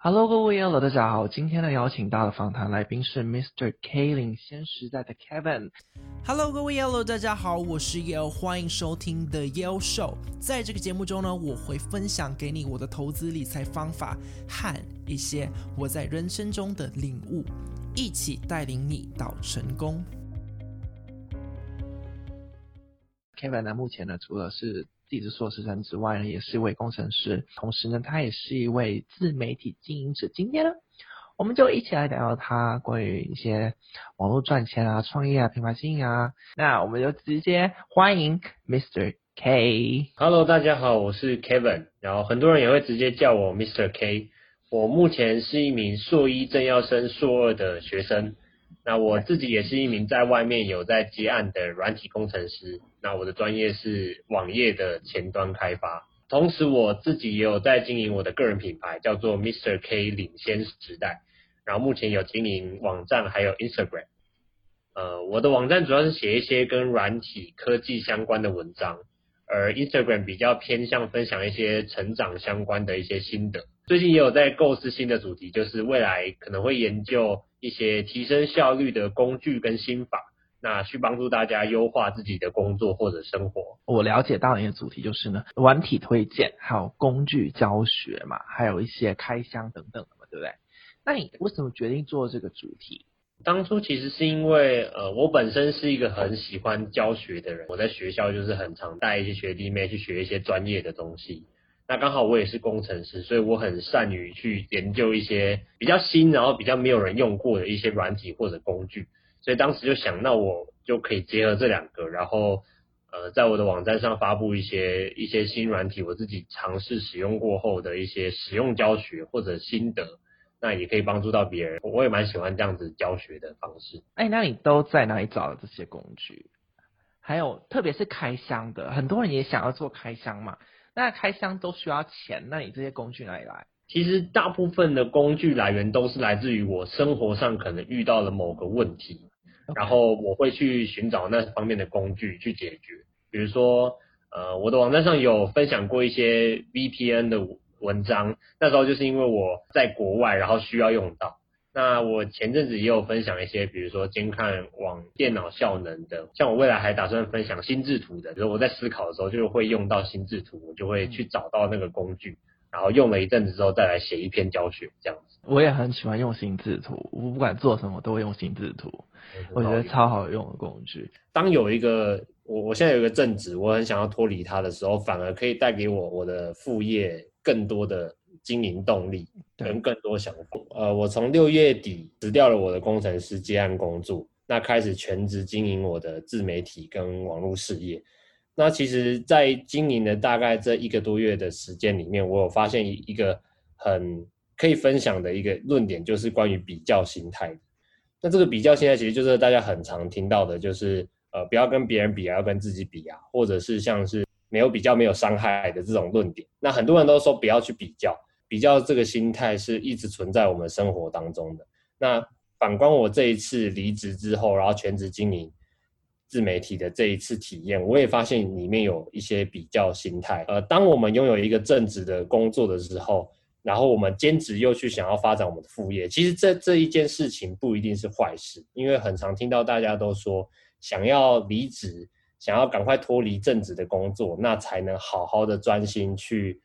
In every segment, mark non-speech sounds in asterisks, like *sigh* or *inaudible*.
Hello，各位 Yellow，大家好。今天呢，邀请到的访谈来宾是 Mr. K 领先时代的 Kevin。Hello，各位 Yellow，大家好，我是 Yellow，欢迎收听 The Yellow Show。在这个节目中呢，我会分享给你我的投资理财方法和一些我在人生中的领悟，一起带领你到成功。Kevin 呢，目前呢，除了是地质硕士生之外呢，也是一位工程师，同时呢，他也是一位自媒体经营者。今天呢，我们就一起来聊聊他关于一些网络赚钱啊、创业啊、品牌经营啊。那我们就直接欢迎 Mr. K。Hello，大家好，我是 Kevin，然后很多人也会直接叫我 Mr. K。我目前是一名硕一正要升硕二的学生。那我自己也是一名在外面有在接案的软体工程师。那我的专业是网页的前端开发，同时我自己也有在经营我的个人品牌，叫做 Mr. K 领先时代。然后目前有经营网站，还有 Instagram。呃，我的网站主要是写一些跟软体科技相关的文章，而 Instagram 比较偏向分享一些成长相关的一些心得。最近也有在构思新的主题，就是未来可能会研究。一些提升效率的工具跟心法，那去帮助大家优化自己的工作或者生活。我了解到你的主题就是呢，软体推荐，还有工具教学嘛，还有一些开箱等等的嘛，对不对？那你为什么决定做这个主题？当初其实是因为，呃，我本身是一个很喜欢教学的人，我在学校就是很常带一些学弟妹去学一些专业的东西。那刚好我也是工程师，所以我很善于去研究一些比较新，然后比较没有人用过的一些软体或者工具。所以当时就想，那我就可以结合这两个，然后呃，在我的网站上发布一些一些新软体，我自己尝试使用过后的一些使用教学或者心得，那也可以帮助到别人。我也蛮喜欢这样子教学的方式。哎，那你都在哪里找的这些工具？还有特别是开箱的，很多人也想要做开箱嘛。那开箱都需要钱，那你这些工具哪里来？其实大部分的工具来源都是来自于我生活上可能遇到了某个问题.然后我会去寻找那方面的工具去解决。比如说，呃，我的网站上有分享过一些 VPN 的文章，那时候就是因为我在国外，然后需要用到。那我前阵子也有分享一些，比如说监看网电脑效能的，像我未来还打算分享心智图的，比如我在思考的时候就会用到心智图，我就会去找到那个工具，然后用了一阵子之后再来写一篇教学这样子。我也很喜欢用心智图，我不管做什么都会用心智图，我觉得超好用的工具。当有一个我我现在有一个正职，我很想要脱离它的时候，反而可以带给我我的副业更多的。经营动力跟更多想法。呃，我从六月底辞掉了我的工程师接案工作，那开始全职经营我的自媒体跟网络事业。那其实，在经营的大概这一个多月的时间里面，我有发现一一个很可以分享的一个论点，就是关于比较心态。那这个比较心态，其实就是大家很常听到的，就是呃，不要跟别人比啊，要跟自己比啊，或者是像是没有比较没有伤害的这种论点。那很多人都说不要去比较。比较这个心态是一直存在我们生活当中的。那反观我这一次离职之后，然后全职经营自媒体的这一次体验，我也发现里面有一些比较心态。呃，当我们拥有一个正职的工作的时候，然后我们兼职又去想要发展我们的副业，其实这这一件事情不一定是坏事，因为很常听到大家都说，想要离职，想要赶快脱离正职的工作，那才能好好的专心去。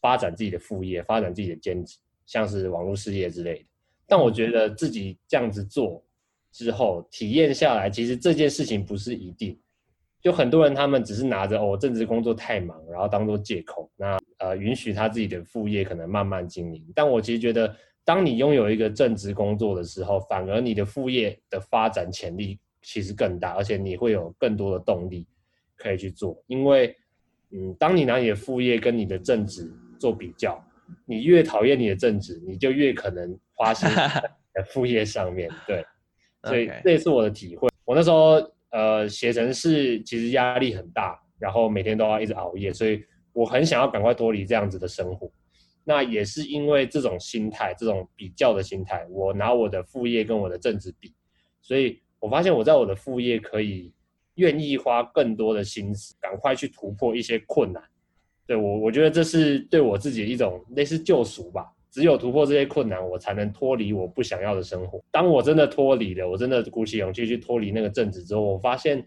发展自己的副业，发展自己的兼职，像是网络事业之类的。但我觉得自己这样子做之后，体验下来，其实这件事情不是一定。就很多人他们只是拿着哦，正职工作太忙，然后当做借口，那呃允许他自己的副业可能慢慢经营。但我其实觉得，当你拥有一个正职工作的时候，反而你的副业的发展潜力其实更大，而且你会有更多的动力可以去做。因为嗯，当你拿你的副业跟你的正职做比较，你越讨厌你的正职，你就越可能花心 *laughs* 在副业上面。对，所以这也是我的体会。我那时候呃写程式其实压力很大，然后每天都要一直熬夜，所以我很想要赶快脱离这样子的生活。那也是因为这种心态，这种比较的心态，我拿我的副业跟我的正职比，所以我发现我在我的副业可以愿意花更多的心思，赶快去突破一些困难。对我，我觉得这是对我自己一种类似救赎吧，只有突破这些困难，我才能脱离我不想要的生活。当我真的脱离了，我真的鼓起勇气去脱离那个正职之后，我发现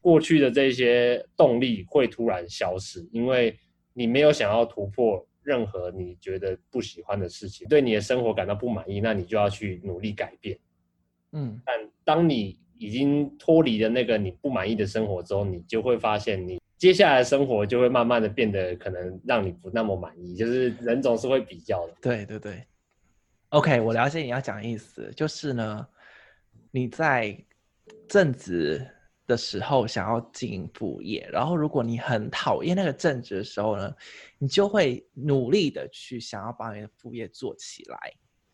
过去的这些动力会突然消失，因为你没有想要突破任何你觉得不喜欢的事情，对你的生活感到不满意，那你就要去努力改变。嗯，但当你已经脱离了那个你不满意的生活之后，你就会发现你。接下来的生活就会慢慢的变得可能让你不那么满意，就是人总是会比较的。对对对，OK，我了解你要讲的意思，就是呢，你在正职的时候想要进副业，然后如果你很讨厌那个正职的时候呢，你就会努力的去想要把你的副业做起来。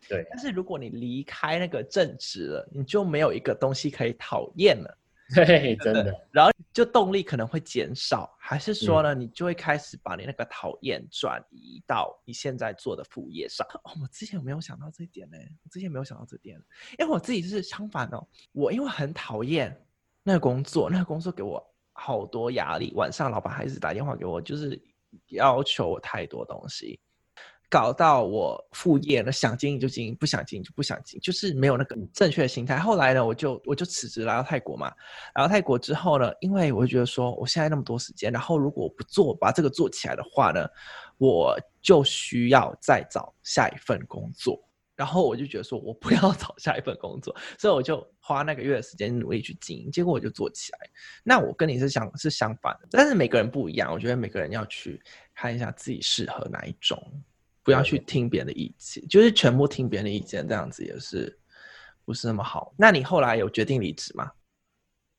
对，但是如果你离开那个正职了，你就没有一个东西可以讨厌了。*laughs* 对，真的。然后就动力可能会减少，还是说呢，嗯、你就会开始把你那个讨厌转移到你现在做的副业上。*laughs* 哦，我之前有没有想到这一点呢，我之前没有想到这点，因为我自己是相反哦，我因为很讨厌那个工作，那个工作给我好多压力，晚上老板还是打电话给我，就是要求我太多东西。搞到我副业呢，想经营就经营，不想经营就不想经营，就是没有那个正确的心态。后来呢，我就我就辞职来到泰国嘛。来到泰国之后呢，因为我就觉得说，我现在那么多时间，然后如果我不做，把这个做起来的话呢，我就需要再找下一份工作。然后我就觉得说，我不要 *laughs* 找下一份工作，所以我就花那个月的时间努力去经营，结果我就做起来。那我跟你是相是相反的，但是每个人不一样，我觉得每个人要去看一下自己适合哪一种。不要去听别人的意见，就是全部听别人的意见，这样子也是不是那么好。那你后来有决定离职吗？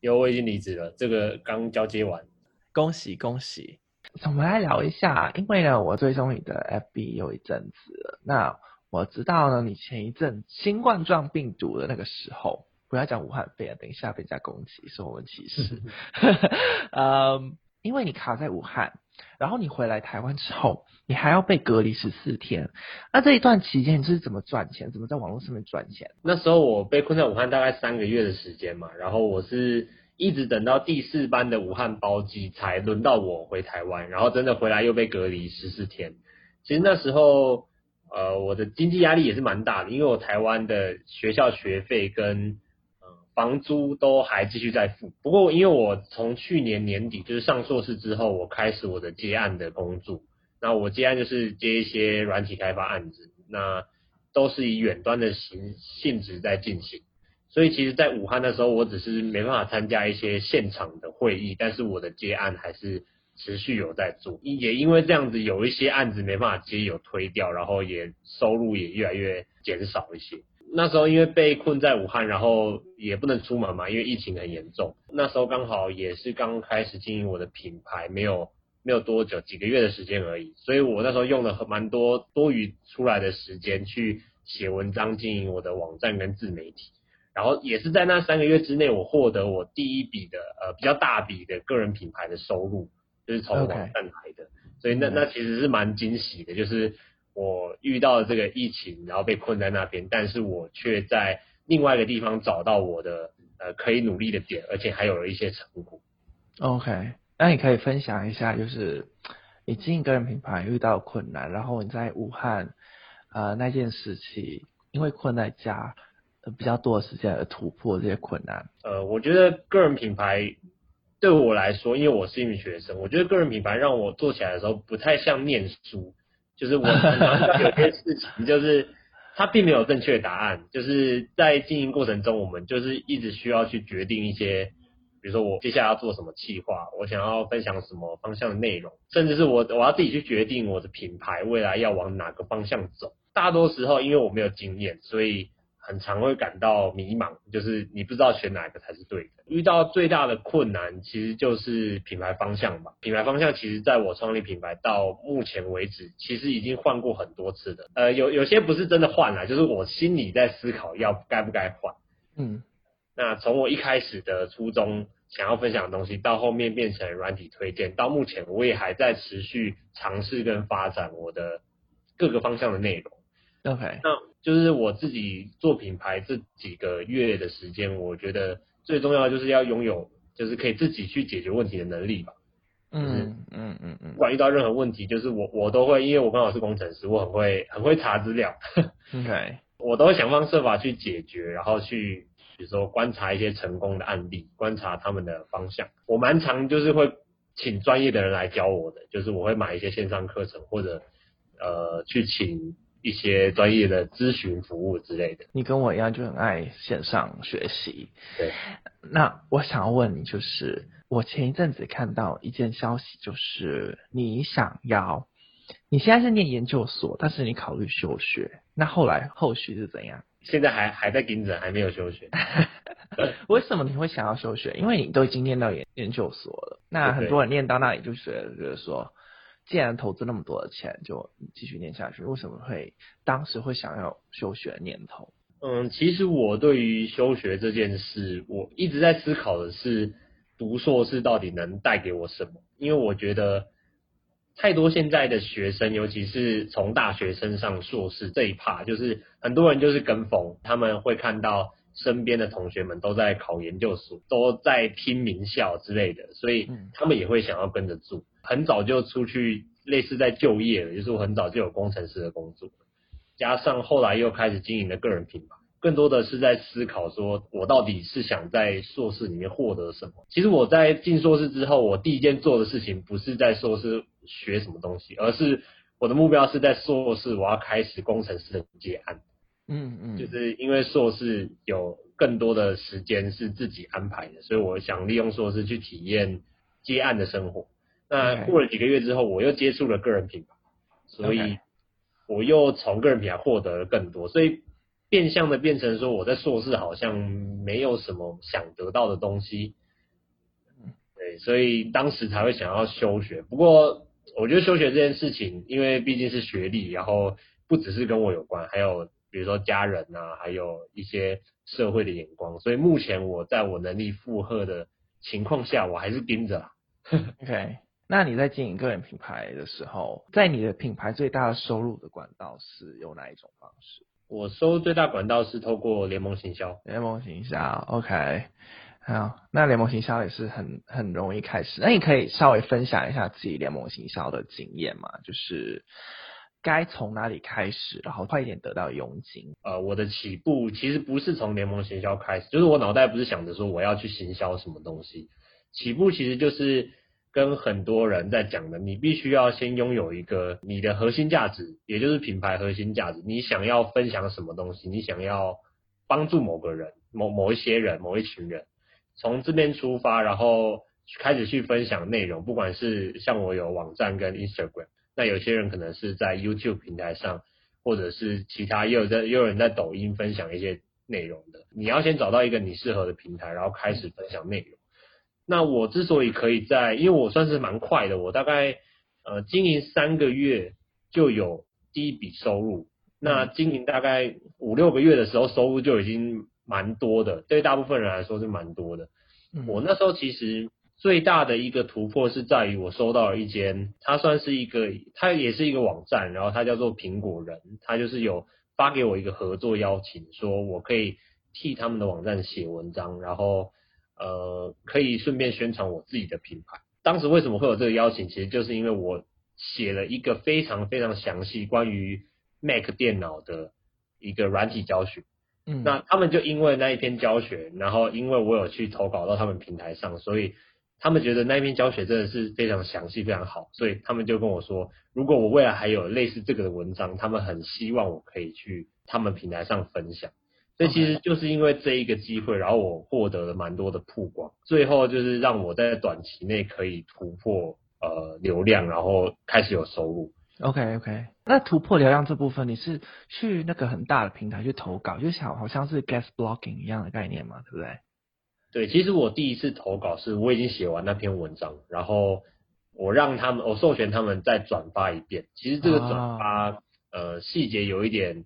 有，我已经离职了，这个刚交接完，恭喜恭喜。我们来聊一下，因为呢，我追踪你的 FB 有一阵子了。那我知道呢，你前一阵新冠状病毒的那个时候，不要讲武汉肺炎，等一下被人家攻击说我们歧视。*laughs* 嗯，因为你卡在武汉。然后你回来台湾之后，你还要被隔离十四天。那这一段期间，你是怎么赚钱？怎么在网络上面赚钱？那时候我被困在武汉大概三个月的时间嘛，然后我是一直等到第四班的武汉包机才轮到我回台湾，然后真的回来又被隔离十四天。其实那时候，呃，我的经济压力也是蛮大的，因为我台湾的学校学费跟房租都还继续在付，不过因为我从去年年底就是上硕士之后，我开始我的接案的工作。那我接案就是接一些软体开发案子，那都是以远端的形性质在进行。所以其实，在武汉的时候，我只是没办法参加一些现场的会议，但是我的接案还是持续有在做。也因为这样子，有一些案子没办法接，有推掉，然后也收入也越来越减少一些。那时候因为被困在武汉，然后也不能出门嘛，因为疫情很严重。那时候刚好也是刚开始经营我的品牌，没有没有多久，几个月的时间而已。所以我那时候用了很蛮多多余出来的时间去写文章，经营我的网站跟自媒体。然后也是在那三个月之内，我获得我第一笔的呃比较大笔的个人品牌的收入，就是从网站来的。所以那那其实是蛮惊喜的，就是。我遇到了这个疫情，然后被困在那边，但是我却在另外一个地方找到我的呃可以努力的点，而且还有了一些成果。OK，那你可以分享一下，就是你经营个人品牌遇到困难，然后你在武汉呃那件事情，因为困在家比较多的时间而突破这些困难。呃，我觉得个人品牌对我来说，因为我是一名学生，我觉得个人品牌让我做起来的时候不太像念书。就是我有些事情，就是它并没有正确答案。就是在经营过程中，我们就是一直需要去决定一些，比如说我接下来要做什么企划，我想要分享什么方向的内容，甚至是我我要自己去决定我的品牌未来要往哪个方向走。大多时候，因为我没有经验，所以。很常会感到迷茫，就是你不知道选哪个才是对的。遇到最大的困难其实就是品牌方向吧。品牌方向其实在我创立品牌到目前为止，其实已经换过很多次的。呃，有有些不是真的换了，就是我心里在思考要该不该换。嗯，那从我一开始的初衷想要分享的东西，到后面变成软体推荐，到目前我也还在持续尝试跟发展我的各个方向的内容。OK，那。就是我自己做品牌这几个月的时间，我觉得最重要的就是要拥有，就是可以自己去解决问题的能力吧。嗯嗯嗯嗯，不管遇到任何问题，就是我我都会，因为我刚好是工程师，我很会很会查资料。OK，*laughs* 我都会想方设法去解决，然后去比如说观察一些成功的案例，观察他们的方向。我蛮常就是会请专业的人来教我的，就是我会买一些线上课程，或者呃去请一些专业的咨询服务之类的。你跟我一样就很爱线上学习。对，那我想要问你就是。我前一阵子看到一件消息，就是你想要，你现在是念研究所，但是你考虑休学，那后来后续是怎样？现在还还在盯着，还没有休学。*laughs* 为什么你会想要休学？因为你都已经念到研研究所了。那很多人念到那里就觉得，觉得说，既然投资那么多的钱，就继续念下去。为什么会当时会想要休学的念头？嗯，其实我对于休学这件事，我一直在思考的是。读硕士到底能带给我什么？因为我觉得太多现在的学生，尤其是从大学生上硕士这一趴，就是很多人就是跟风，他们会看到身边的同学们都在考研究所，都在拼名校之类的，所以他们也会想要跟着做。很早就出去类似在就业了，就是我很早就有工程师的工作，加上后来又开始经营的个人品牌。更多的是在思考，说我到底是想在硕士里面获得什么？其实我在进硕士之后，我第一件做的事情不是在硕士学什么东西，而是我的目标是在硕士我要开始工程师的接案。嗯嗯，就是因为硕士有更多的时间是自己安排的，所以我想利用硕士去体验接案的生活。那过了几个月之后，我又接触了个人品牌，所以我又从个人品牌获得了更多，所以。变相的变成说，我在硕士好像没有什么想得到的东西，对，所以当时才会想要休学。不过，我觉得休学这件事情，因为毕竟是学历，然后不只是跟我有关，还有比如说家人啊，还有一些社会的眼光，所以目前我在我能力负荷的情况下，我还是盯着。OK，那你在经营个人品牌的时候，在你的品牌最大的收入的管道是有哪一种方式？我收最大管道是透过联盟行销，联盟行销，OK，好，那联盟行销也是很很容易开始。那你可以稍微分享一下自己联盟行销的经验吗？就是该从哪里开始，然后快一点得到佣金。呃，我的起步其实不是从联盟行销开始，就是我脑袋不是想着说我要去行销什么东西，起步其实就是。跟很多人在讲的，你必须要先拥有一个你的核心价值，也就是品牌核心价值。你想要分享什么东西？你想要帮助某个人、某某一些人、某一群人，从这边出发，然后开始去分享内容。不管是像我有网站跟 Instagram，那有些人可能是在 YouTube 平台上，或者是其他，也有在也有人在抖音分享一些内容的。你要先找到一个你适合的平台，然后开始分享内容。那我之所以可以在，因为我算是蛮快的，我大概呃经营三个月就有第一笔收入。那经营大概五六个月的时候，收入就已经蛮多的，对大部分人来说是蛮多的。我那时候其实最大的一个突破是在于我收到了一间，它算是一个，它也是一个网站，然后它叫做苹果人，它就是有发给我一个合作邀请，说我可以替他们的网站写文章，然后。呃，可以顺便宣传我自己的品牌。当时为什么会有这个邀请？其实就是因为我写了一个非常非常详细关于 Mac 电脑的一个软体教学。嗯，那他们就因为那一篇教学，然后因为我有去投稿到他们平台上，所以他们觉得那一篇教学真的是非常详细、非常好，所以他们就跟我说，如果我未来还有类似这个的文章，他们很希望我可以去他们平台上分享。所以其实就是因为这一个机会，然后我获得了蛮多的曝光，最后就是让我在短期内可以突破呃流量，然后开始有收入。OK OK，那突破流量这部分，你是去那个很大的平台去投稿，就想好像是 guest blogging 一样的概念嘛，对不对？对，其实我第一次投稿是我已经写完那篇文章，然后我让他们，我授权他们再转发一遍。其实这个转发、啊、呃细节有一点。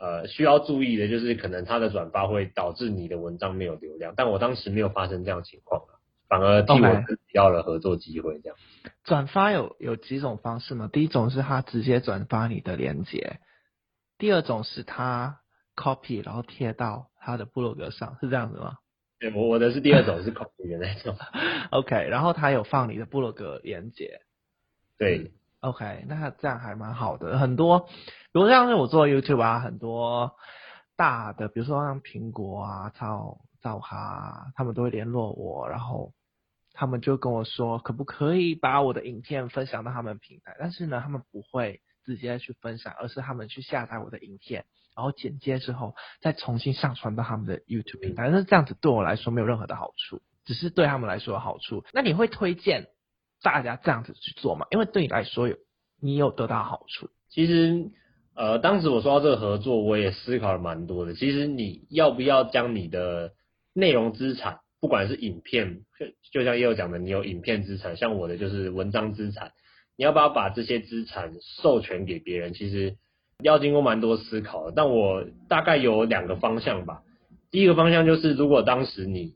呃，需要注意的就是，可能他的转发会导致你的文章没有流量，但我当时没有发生这样情况，反而替我自己要了合作机会。这样转发有有几种方式吗？第一种是他直接转发你的链接，第二种是他 copy 然后贴到他的部落格上，是这样子吗？对，我我的是第二种，是 copy 的那种。*laughs* OK，然后他有放你的部落格链接。对、嗯、，OK，那这样还蛮好的。很多，比如像是我做 YouTube 啊，很多大的，比如说像苹果啊、造造哈、他们都会联络我，然后他们就跟我说，可不可以把我的影片分享到他们平台？但是呢，他们不会直接去分享，而是他们去下载我的影片。然后剪接之后，再重新上传到他们的 YouTube 平台。但是这样子对我来说没有任何的好处，只是对他们来说有好处。那你会推荐大家这样子去做嘛？因为对你来说有，你有得到好处。其实，呃，当时我说到这个合作，我也思考了蛮多的。其实你要不要将你的内容资产，不管是影片，就像也有讲的，你有影片资产，像我的就是文章资产，你要不要把这些资产授权给别人？其实。要经过蛮多思考的，但我大概有两个方向吧。第一个方向就是，如果当时你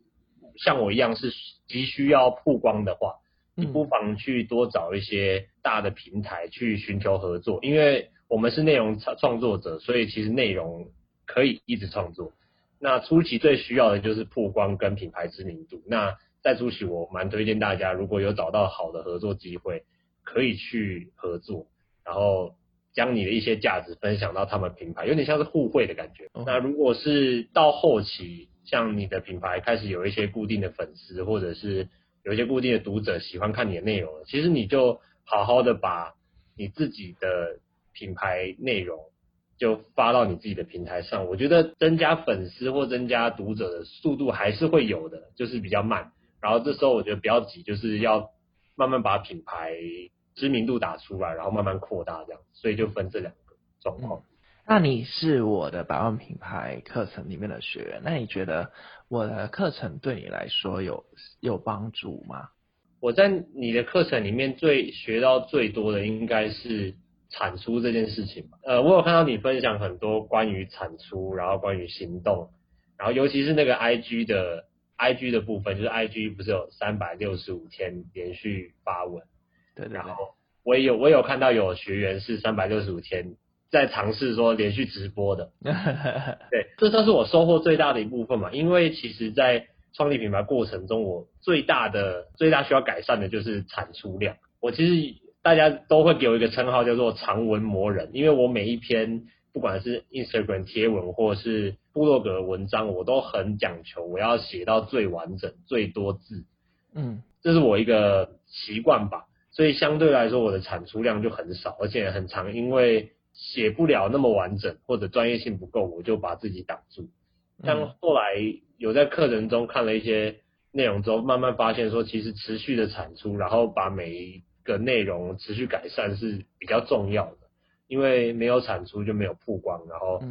像我一样是急需要曝光的话，你不妨去多找一些大的平台去寻求合作，因为我们是内容创创作者，所以其实内容可以一直创作。那初期最需要的就是曝光跟品牌知名度。那在初期，我蛮推荐大家，如果有找到好的合作机会，可以去合作，然后。将你的一些价值分享到他们品牌，有点像是互惠的感觉。那如果是到后期，像你的品牌开始有一些固定的粉丝，或者是有一些固定的读者喜欢看你的内容，其实你就好好的把你自己的品牌内容就发到你自己的平台上。我觉得增加粉丝或增加读者的速度还是会有的，就是比较慢。然后这时候我觉得不要急，就是要慢慢把品牌。知名度打出来，然后慢慢扩大这样，所以就分这两个状况。那你是我的百万品牌课程里面的学员，那你觉得我的课程对你来说有有帮助吗？我在你的课程里面最学到最多的应该是产出这件事情吧。呃，我有看到你分享很多关于产出，然后关于行动，然后尤其是那个 IG 的 IG 的部分，就是 IG 不是有三百六十五天连续发文。对，对，对，然后我也有我也有看到有学员是三百六十五天在尝试说连续直播的，*laughs* 对，这算是我收获最大的一部分嘛。因为其实，在创立品牌过程中，我最大的最大需要改善的就是产出量。我其实大家都会给我一个称号叫做长文魔人，因为我每一篇不管是 Instagram 贴文或是部落格文章，我都很讲求我要写到最完整、最多字，嗯，这是我一个习惯吧。所以相对来说，我的产出量就很少，而且很长，因为写不了那么完整，或者专业性不够，我就把自己挡住。但后来有在课程中看了一些内容之后，慢慢发现说，其实持续的产出，然后把每一个内容持续改善是比较重要的，因为没有产出就没有曝光，然后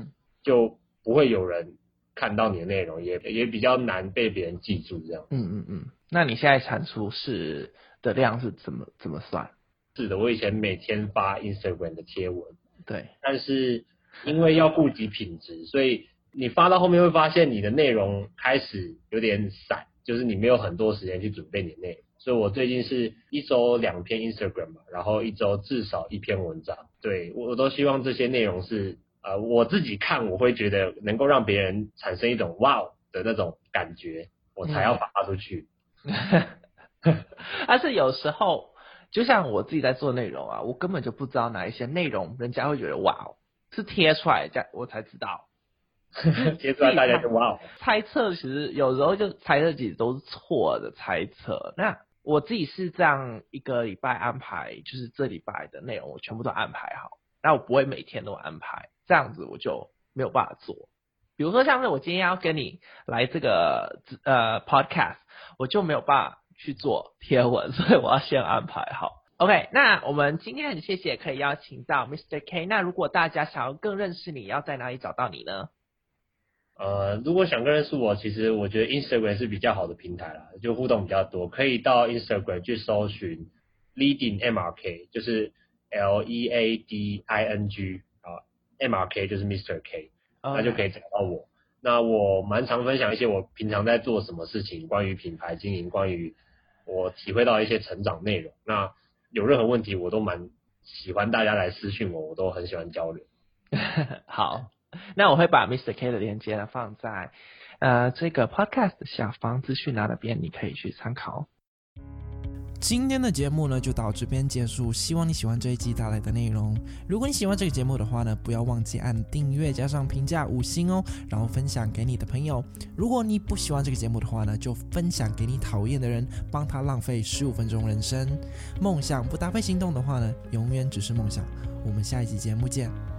就不会有人看到你的内容，也也比较难被别人记住这样。嗯嗯嗯，那你现在产出是？的量是怎么怎么算？是的，我以前每天发 Instagram 的贴文，对，但是因为要顾及品质，所以你发到后面会发现你的内容开始有点散，就是你没有很多时间去准备你的内容。所以我最近是一周两篇 Instagram 嘛，然后一周至少一篇文章。对，我我都希望这些内容是呃我自己看我会觉得能够让别人产生一种哇的那种感觉，我才要发出去。嗯 *laughs* 但是有时候，就像我自己在做内容啊，我根本就不知道哪一些内容人家会觉得哇哦，是贴出来这样我才知道，*laughs* 贴出来大家就哇哦。*laughs* 猜测其实有时候就猜测其实都是错的猜测。那我自己是这样一个礼拜安排，就是这礼拜的内容我全部都安排好，那我不会每天都安排，这样子我就没有办法做。比如说像是我今天要跟你来这个呃 podcast，我就没有办法。去做贴文，*laughs* 所以我要先安排好。OK，那我们今天很谢谢可以邀请到 Mr. K。那如果大家想要更认识你，要在哪里找到你呢？呃，如果想更认识我，其实我觉得 Instagram 是比较好的平台啦，就互动比较多，可以到 Instagram 去搜寻 Leading MRK，就是 L E A D I N G 啊，M R K 就是 Mr. K，那就可以找到我。那我蛮常分享一些我平常在做什么事情，关于品牌经营，关于我体会到一些成长内容。那有任何问题，我都蛮喜欢大家来私讯我，我都很喜欢交流。*laughs* 好那我会把 Mr. K 的链接呢放在呃这个 Podcast 下方资讯栏那边，你可以去参考。今天的节目呢就到这边结束，希望你喜欢这一集带来的内容。如果你喜欢这个节目的话呢，不要忘记按订阅加上评价五星哦，然后分享给你的朋友。如果你不喜欢这个节目的话呢，就分享给你讨厌的人，帮他浪费十五分钟人生。梦想不搭配行动的话呢，永远只是梦想。我们下一集节目见。